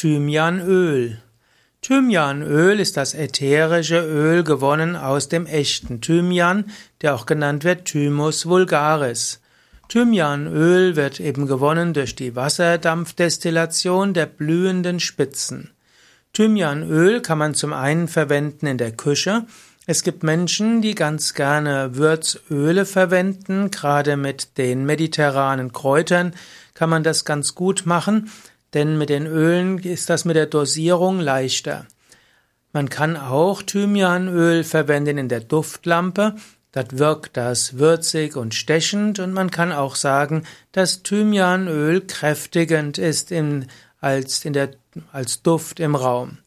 Thymianöl. Thymianöl ist das ätherische Öl gewonnen aus dem echten Thymian, der auch genannt wird Thymus vulgaris. Thymianöl wird eben gewonnen durch die Wasserdampfdestillation der blühenden Spitzen. Thymianöl kann man zum einen verwenden in der Küche. Es gibt Menschen, die ganz gerne Würzöle verwenden, gerade mit den mediterranen Kräutern kann man das ganz gut machen. Denn mit den Ölen ist das mit der Dosierung leichter. Man kann auch Thymianöl verwenden in der Duftlampe. Dort wirkt das würzig und stechend und man kann auch sagen, dass Thymianöl kräftigend ist in, als, in der, als Duft im Raum.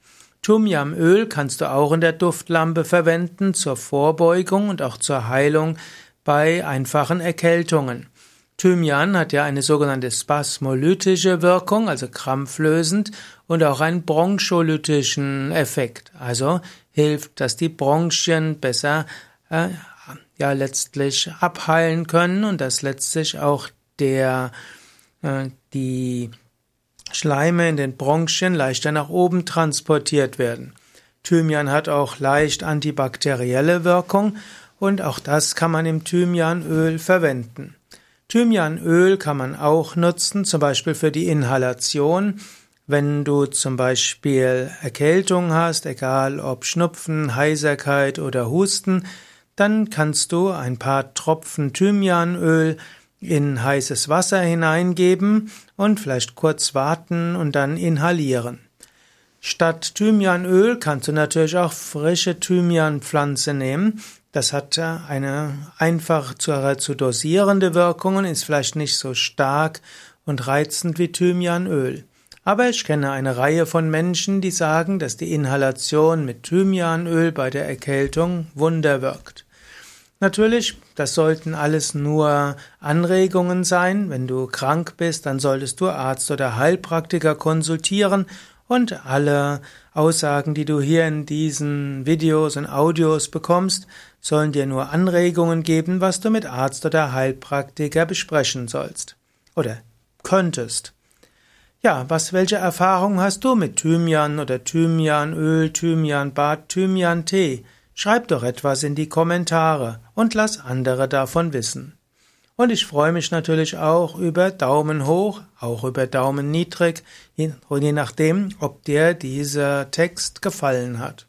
Thymianöl kannst du auch in der Duftlampe verwenden zur Vorbeugung und auch zur Heilung bei einfachen Erkältungen. Thymian hat ja eine sogenannte spasmolytische Wirkung, also krampflösend, und auch einen broncholytischen Effekt. Also hilft, dass die Bronchien besser äh, ja letztlich abheilen können und dass letztlich auch der äh, die Schleime in den Bronchien leichter nach oben transportiert werden. Thymian hat auch leicht antibakterielle Wirkung und auch das kann man im Thymianöl verwenden. Thymianöl kann man auch nutzen, zum Beispiel für die Inhalation. Wenn du zum Beispiel Erkältung hast, egal ob Schnupfen, Heiserkeit oder Husten, dann kannst du ein paar Tropfen Thymianöl in heißes Wasser hineingeben und vielleicht kurz warten und dann inhalieren. Statt Thymianöl kannst du natürlich auch frische Thymianpflanze nehmen. Das hat eine einfach zu, dosierende Wirkung und ist vielleicht nicht so stark und reizend wie Thymianöl. Aber ich kenne eine Reihe von Menschen, die sagen, dass die Inhalation mit Thymianöl bei der Erkältung Wunder wirkt. Natürlich, das sollten alles nur Anregungen sein. Wenn du krank bist, dann solltest du Arzt oder Heilpraktiker konsultieren und alle Aussagen, die du hier in diesen Videos und Audios bekommst, sollen dir nur Anregungen geben, was du mit Arzt oder Heilpraktiker besprechen sollst. Oder könntest. Ja, was, welche Erfahrungen hast du mit Thymian oder Thymianöl, Thymianbad, Thymian-Tee? Schreib doch etwas in die Kommentare und lass andere davon wissen. Und ich freue mich natürlich auch über Daumen hoch, auch über Daumen niedrig, je nachdem, ob dir dieser Text gefallen hat.